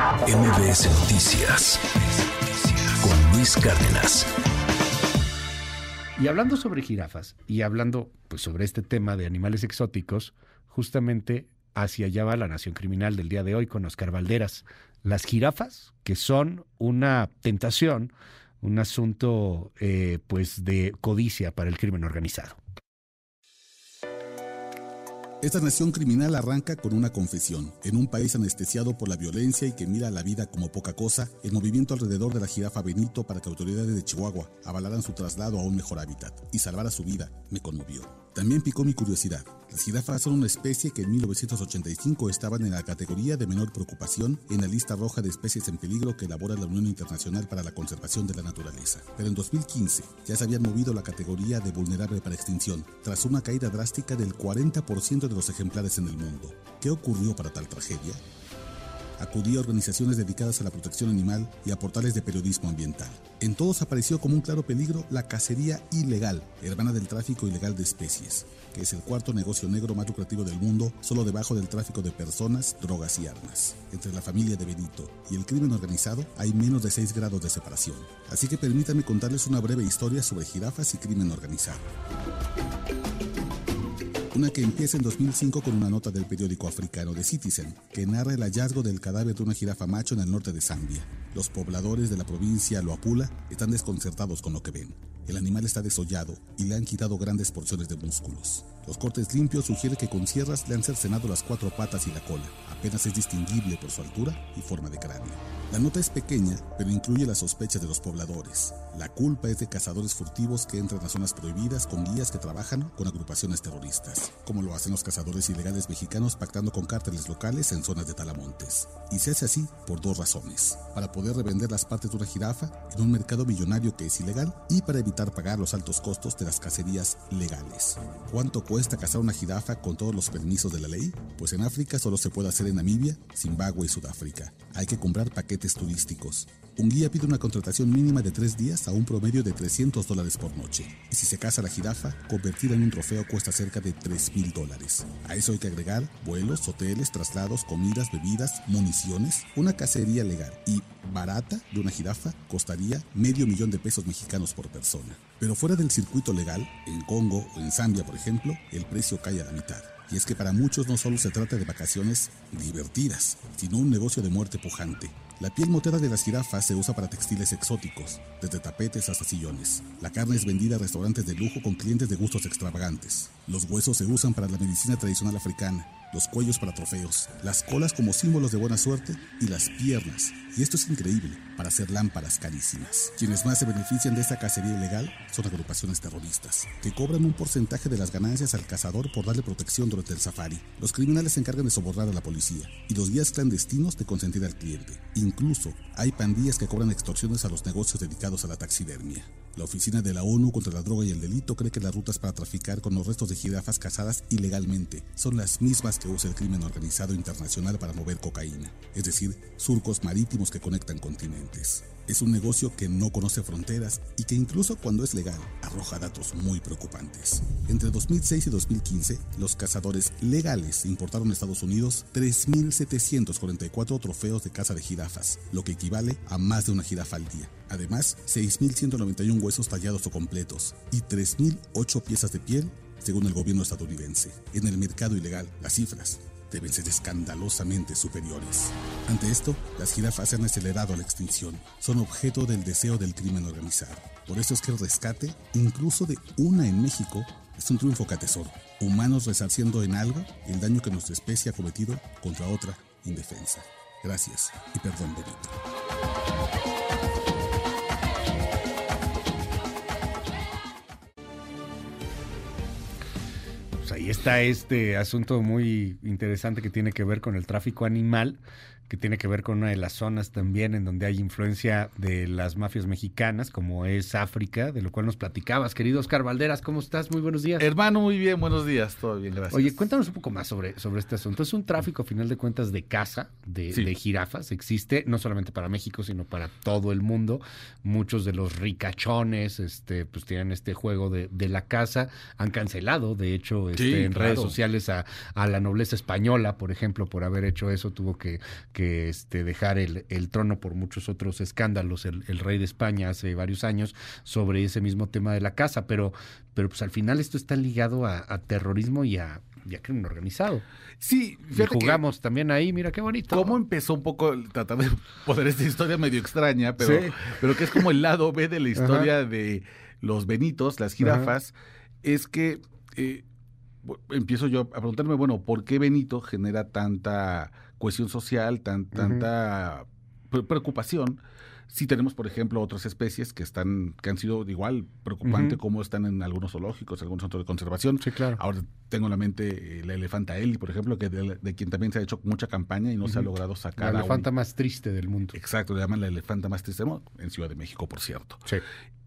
MBS Noticias con Luis Cárdenas. Y hablando sobre jirafas y hablando pues sobre este tema de animales exóticos, justamente hacia allá va la Nación Criminal del día de hoy con Oscar Valderas. Las jirafas, que son una tentación, un asunto eh, pues de codicia para el crimen organizado. Esta nación criminal arranca con una confesión. En un país anestesiado por la violencia y que mira la vida como poca cosa, el movimiento alrededor de la jirafa Benito para que autoridades de Chihuahua avalaran su traslado a un mejor hábitat y salvara su vida me conmovió. También picó mi curiosidad. Las jirafas son una especie que en 1985 estaban en la categoría de menor preocupación en la lista roja de especies en peligro que elabora la Unión Internacional para la Conservación de la Naturaleza. Pero en 2015 ya se habían movido la categoría de vulnerable para extinción, tras una caída drástica del 40% de los ejemplares en el mundo. ¿Qué ocurrió para tal tragedia? acudí a organizaciones dedicadas a la protección animal y a portales de periodismo ambiental. En todos apareció como un claro peligro la cacería ilegal, hermana del tráfico ilegal de especies, que es el cuarto negocio negro más lucrativo del mundo, solo debajo del tráfico de personas, drogas y armas. Entre la familia de Benito y el crimen organizado hay menos de 6 grados de separación. Así que permítanme contarles una breve historia sobre jirafas y crimen organizado. Una que empieza en 2005 con una nota del periódico africano The Citizen, que narra el hallazgo del cadáver de una jirafa macho en el norte de Zambia. Los pobladores de la provincia Loapula están desconcertados con lo que ven. El animal está desollado y le han quitado grandes porciones de músculos. Los cortes limpios sugieren que con sierras le han cercenado las cuatro patas y la cola. Apenas es distinguible por su altura y forma de cráneo. La nota es pequeña, pero incluye las sospechas de los pobladores. La culpa es de cazadores furtivos que entran a zonas prohibidas con guías que trabajan con agrupaciones terroristas, como lo hacen los cazadores ilegales mexicanos pactando con cárteles locales en zonas de talamontes. Y se hace así por dos razones. Para poder revender las partes de una jirafa en un mercado millonario que es ilegal y para evitar pagar los altos costos de las cacerías legales. ¿Cuánto cuesta cazar una jirafa con todos los permisos de la ley? Pues en África solo se puede hacer en Namibia, Zimbabue y Sudáfrica. Hay que comprar paquetes turísticos. Un guía pide una contratación mínima de tres días a un promedio de 300 dólares por noche. Y si se caza la jirafa, convertirla en un trofeo cuesta cerca de 3 mil dólares. A eso hay que agregar vuelos, hoteles, traslados, comidas, bebidas, municiones, una cacería legal y barata de una jirafa costaría medio millón de pesos mexicanos por persona. Pero fuera del circuito legal, en Congo o en Zambia, por ejemplo, el precio cae a la mitad. Y es que para muchos no solo se trata de vacaciones divertidas, sino un negocio de muerte pujante. La piel moteada de las jirafas se usa para textiles exóticos, desde tapetes hasta sillones. La carne es vendida a restaurantes de lujo con clientes de gustos extravagantes. Los huesos se usan para la medicina tradicional africana, los cuellos para trofeos, las colas como símbolos de buena suerte y las piernas, y esto es increíble, para hacer lámparas carísimas. Quienes más se benefician de esta cacería ilegal son agrupaciones terroristas, que cobran un porcentaje de las ganancias al cazador por darle protección durante el safari. Los criminales se encargan de sobornar a la policía y los guías clandestinos de consentir al cliente. Incluso hay pandillas que cobran extorsiones a los negocios dedicados a la taxidermia. La Oficina de la ONU contra la Droga y el Delito cree que las rutas para traficar con los restos de jirafas cazadas ilegalmente son las mismas que usa el crimen organizado internacional para mover cocaína, es decir, surcos marítimos que conectan continentes. Es un negocio que no conoce fronteras y que incluso cuando es legal arroja datos muy preocupantes. Entre 2006 y 2015, los cazadores legales importaron a Estados Unidos 3.744 trofeos de caza de jirafas, lo que equivale a más de una jirafa al día. Además, 6.191 huesos tallados o completos y 3.008 piezas de piel según el gobierno estadounidense. En el mercado ilegal, las cifras deben ser escandalosamente superiores. Ante esto, las jirafas se han acelerado a la extinción. Son objeto del deseo del crimen organizado. Por eso es que el rescate, incluso de una en México, es un triunfo que atesoro. Humanos resarciendo en algo el daño que nuestra especie ha cometido contra otra indefensa. Gracias y perdón, Benito. Ahí está este asunto muy interesante que tiene que ver con el tráfico animal que tiene que ver con una de las zonas también en donde hay influencia de las mafias mexicanas, como es África, de lo cual nos platicabas. Querido Oscar Valderas, ¿cómo estás? Muy buenos días. Hermano, muy bien, buenos días, todo bien, gracias. Oye, cuéntanos un poco más sobre, sobre este asunto. Es un tráfico, a final de cuentas, de caza, de, de jirafas. Existe no solamente para México, sino para todo el mundo. Muchos de los ricachones este, pues tienen este juego de, de la caza. Han cancelado, de hecho, este, en redes sociales a, a, la nobleza española, por ejemplo, por haber hecho eso, tuvo que que este, dejar el, trono por muchos otros escándalos, el, rey de España hace varios años, sobre ese mismo tema de la casa, pero, pero pues al final esto está ligado a, terrorismo y a, crimen organizado. Sí, y jugamos también ahí, mira qué bonito. ¿Cómo empezó un poco tratar de poner esta historia medio extraña, pero, pero que es como el lado B de la historia de los benitos, las jirafas, es que eh, empiezo yo a preguntarme, bueno, ¿por qué Benito genera tanta cohesión social, tan, tanta preocupación? Si tenemos, por ejemplo, otras especies que están que han sido igual preocupante como están en algunos zoológicos, algunos centros de conservación. Sí, claro. Ahora tengo en la mente eh, la elefanta Eli, por ejemplo, que de, quien también se ha hecho mucha campaña y no se ha logrado sacar. La elefanta más triste del mundo. Exacto, le llaman la elefanta más triste en Ciudad de México, por cierto. Sí.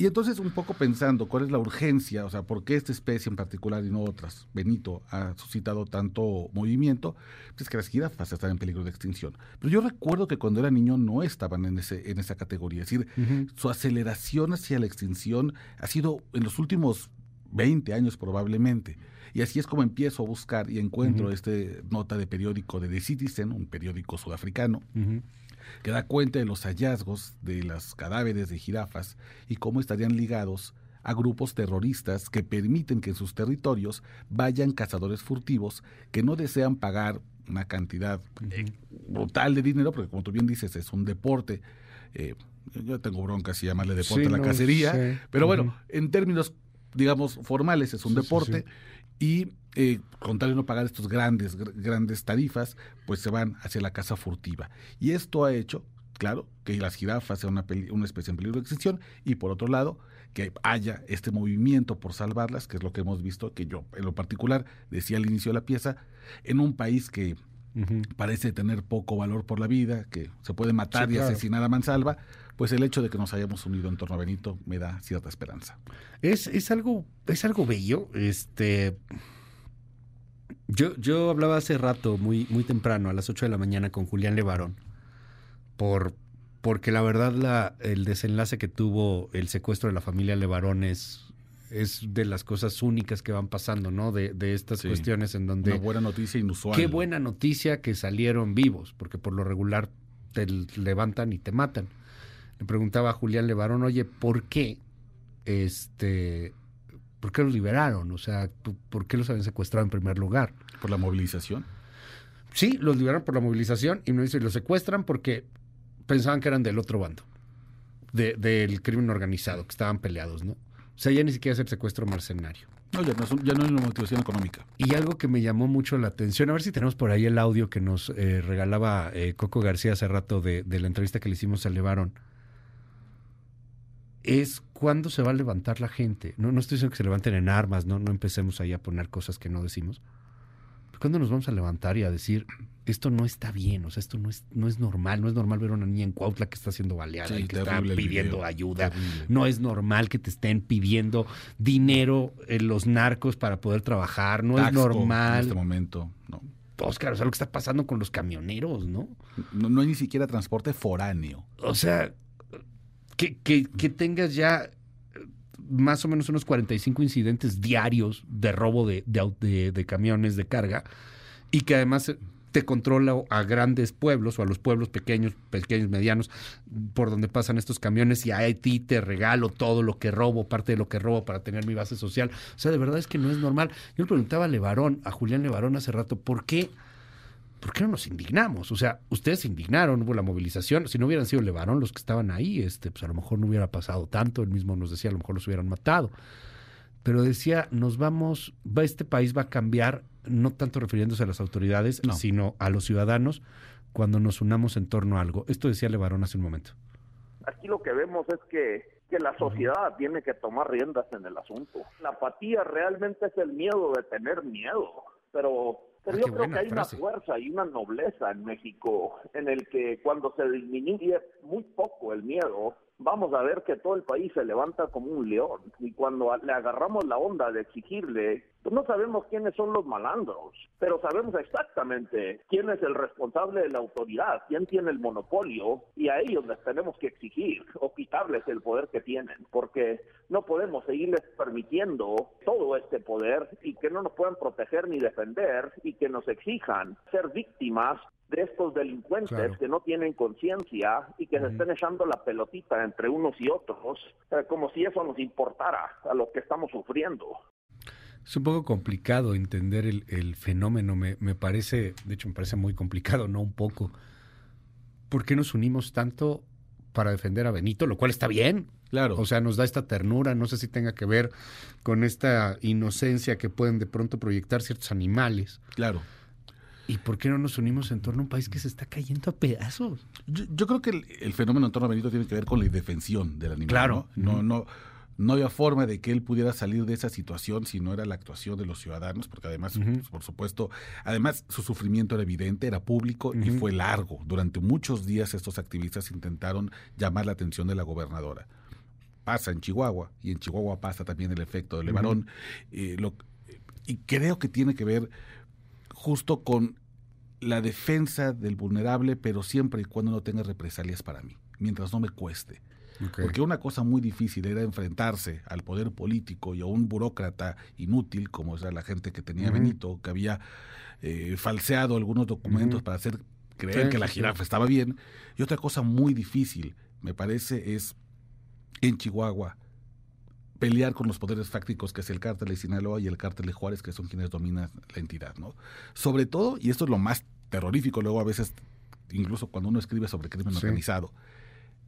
Y entonces un poco pensando cuál es la urgencia, o sea, por qué esta especie en particular y no otras, Benito, ha suscitado tanto movimiento, pues que las jirafas están en peligro de extinción. Pero yo recuerdo que cuando era niño no estaban en, ese, en esa categoría, es decir, su aceleración hacia la extinción ha sido en los últimos 20 años probablemente. Y así es como empiezo a buscar y encuentro esta nota de periódico de The Citizen, un periódico sudafricano, que da cuenta de los hallazgos de los cadáveres de jirafas y cómo estarían ligados a grupos terroristas que permiten que en sus territorios vayan cazadores furtivos que no desean pagar una cantidad eh, brutal de dinero, porque como tú bien dices, es un deporte. Eh, yo tengo bronca si llamarle deporte a la cacería, pero bueno, en términos, digamos, formales es un deporte y eh, con tal de no pagar estos grandes, grandes tarifas, pues se van hacia la casa furtiva. Y esto ha hecho, claro, que las jirafas sean una, una especie en peligro de extinción y por otro lado, que haya este movimiento por salvarlas, que es lo que hemos visto, que yo en lo particular decía al inicio de la pieza, en un país que parece tener poco valor por la vida, que se puede matar y asesinar a mansalva, pues el hecho de que nos hayamos unido en torno a Benito me da cierta esperanza. Es, es algo, es algo bello. Este yo, yo hablaba hace rato, muy, muy temprano, a las 8 de la mañana, con Julián Levarón, por, porque la verdad la, el desenlace que tuvo el secuestro de la familia Levarón es, es de las cosas únicas que van pasando, ¿no? De, de estas cuestiones en donde... Una buena noticia inusual. Qué buena noticia que salieron vivos, porque por lo regular te levantan y te matan. Le preguntaba a Julián Levarón, oye, ¿por qué este ¿por qué los liberaron? O sea, ¿por qué los habían secuestrado en primer lugar? ¿Por la movilización? Sí, los liberaron por la movilización y me dice, los secuestran porque pensaban que eran del otro bando, del crimen organizado, que estaban peleados, ¿no? O sea, ya ni siquiera es el secuestro mercenario. No, ya no, es, ya no es una motivación económica. Y algo que me llamó mucho la atención, a ver si tenemos por ahí el audio que nos eh, regalaba eh, Coco García hace rato de, de, la entrevista que le hicimos a Levarón, es cuándo se va a levantar la gente. No, no estoy diciendo que se levanten en armas, no, no empecemos ahí a poner cosas que no decimos. ¿Cuándo nos vamos a levantar y a decir, esto no está bien, o sea, esto no es, no es normal, no es normal ver a una niña en Cuautla que está siendo baleada y que está pidiendo ayuda, no es normal que te estén pidiendo dinero en los narcos para poder trabajar, no es normal. En este momento, no. Oscar, o sea, lo que está pasando con los camioneros, ¿no? No, no hay ni siquiera transporte foráneo. O sea, que, que, tengas ya eh, más o menos unos 45 incidentes diarios de robo de, de, camiones de carga y que además te controla a grandes pueblos o a los pueblos pequeños, pequeños, medianos, por donde pasan estos camiones y a ti te regalo todo lo que robo, parte de lo que robo para tener mi base social. O sea, de verdad es que no es normal. Yo le preguntaba a Levarón, a Julián Levarón hace rato, ¿por qué? ¿Por qué no nos indignamos? O sea, ustedes se indignaron, hubo la movilización. Si no hubieran sido Levarón los que estaban ahí, este, pues a lo mejor no hubiera pasado tanto. Él mismo nos decía, a lo mejor los hubieran matado. Pero decía, nos vamos, va, este país va a cambiar, no tanto refiriéndose a las autoridades, sino a los ciudadanos, cuando nos unamos en torno a algo. Esto decía Levarón hace un momento. Aquí lo que vemos es que que la sociedad tiene que tomar riendas en el asunto. La apatía realmente es el miedo de tener miedo, pero pero ah, yo creo que hay una fuerza y una nobleza en México en el que cuando se disminuye muy poco el miedo, vamos a ver que todo el país se levanta como un león. Y cuando le agarramos la onda de exigirle, pues no sabemos quiénes son los malandros, pero sabemos exactamente quién es el responsable de la autoridad, quién tiene el monopolio, y a ellos les tenemos que exigir o quitarles el poder que tienen, porque no podemos seguirles permitiendo todo este poder y que no nos puedan proteger ni defender y que nos exijan ser víctimas de estos delincuentes que no tienen conciencia y que se estén echando la pelotita entre unos y otros, eh, como si eso nos importara a lo que estamos sufriendo. Es un poco complicado entender el, fenómeno, me, me, parece, de hecho me parece muy complicado, no un poco. ¿Por qué nos unimos tanto para defender a Benito? Lo cual está bien. Claro. O sea, nos da esta ternura, no sé si tenga que ver con esta inocencia que pueden de pronto proyectar ciertos animales. Claro. ¿Y por qué no nos unimos en torno a un país que se está cayendo a pedazos? Yo, creo que el, fenómeno en torno a Benito tiene que ver con la indefensión del animal. Claro. No, no, no, había forma de que él pudiera salir de esa situación si no era la actuación de los ciudadanos, porque además, pues, por supuesto, además su sufrimiento era evidente, era público y fue largo. Durante muchos días estos activistas intentaron llamar la atención de la gobernadora. Pasa en Chihuahua y en Chihuahua pasa también el efecto del Levarón. Eh, y creo que tiene que ver justo con la defensa del vulnerable, pero siempre y cuando no tenga represalias para mí, mientras no me cueste. Porque una cosa muy difícil era enfrentarse al poder político y a un burócrata inútil, como era la gente que tenía Benito, que había eh, falseado algunos documentos para hacer creer que la jirafa estaba bien. Y otra cosa muy difícil, me parece, es en Chihuahua pelear con los poderes fácticos que es el cártel de Sinaloa y el cártel de Juárez, que son quienes dominan la entidad, ¿no? Sobre todo, y esto es lo más terrorífico luego a veces, incluso cuando uno escribe sobre crimen organizado,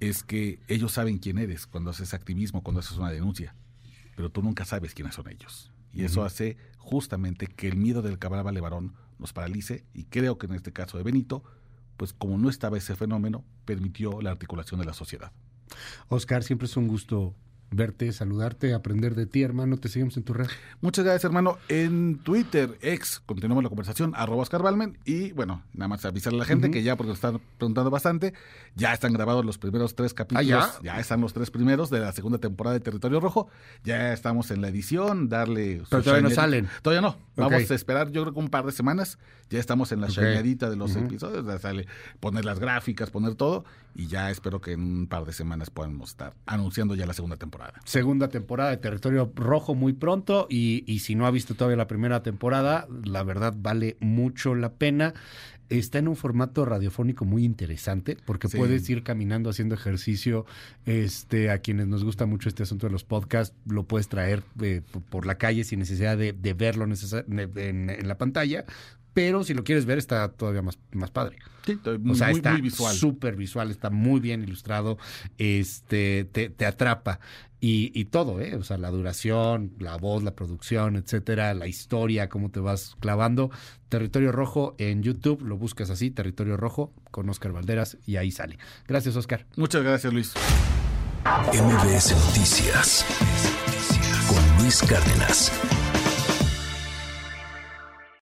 es que ellos saben quién eres cuando haces activismo, cuando haces una denuncia, pero tú nunca sabes quiénes son ellos. Y eso hace justamente que el miedo del cabraba Levarón nos paralice y creo que en este caso de Benito, pues como no estaba ese fenómeno, permitió la articulación de la sociedad. Oscar, siempre es un gusto verte, saludarte, aprender de ti, hermano. Te seguimos en tu red. Muchas gracias, hermano. En Twitter, ex, continuamos la conversación, arroba Oscar Balmen. Y bueno, nada más avisarle a la gente que ya, porque nos están preguntando bastante, ya están grabados los primeros tres capítulos. ¿Ah, ya? están los tres primeros de la segunda temporada de Territorio Rojo. Ya estamos en la edición, darle. Pero todavía no salen. Todavía no. Vamos a esperar, yo creo que un par de semanas. Ya estamos en la okay. de los episodios. Ya sale poner las gráficas, poner todo. Y ya espero que en un par de semanas podamos estar anunciando ya la segunda temporada. Segunda temporada de Territorio Rojo muy pronto. Y, y si no ha visto todavía la primera temporada, la verdad vale mucho la pena está en un formato radiofónico muy interesante porque puedes ir caminando haciendo ejercicio. Este, a quienes nos gusta mucho este asunto de los podcasts, lo puedes traer eh, por la calle sin necesidad de, verlo en, la pantalla pero si lo quieres ver está todavía más, más padre. Sí, muy, o sea, está visual. súper visual, está muy bien ilustrado, este, te, te atrapa. Y, y, todo, ¿eh? O sea, la duración, la voz, la producción, etcétera, la historia, cómo te vas clavando. Territorio Rojo en YouTube, lo buscas así, Territorio Rojo, con Oscar Valderas, y ahí sale. Gracias, Oscar. Muchas gracias, Luis. MBS Noticias con Luis Cárdenas.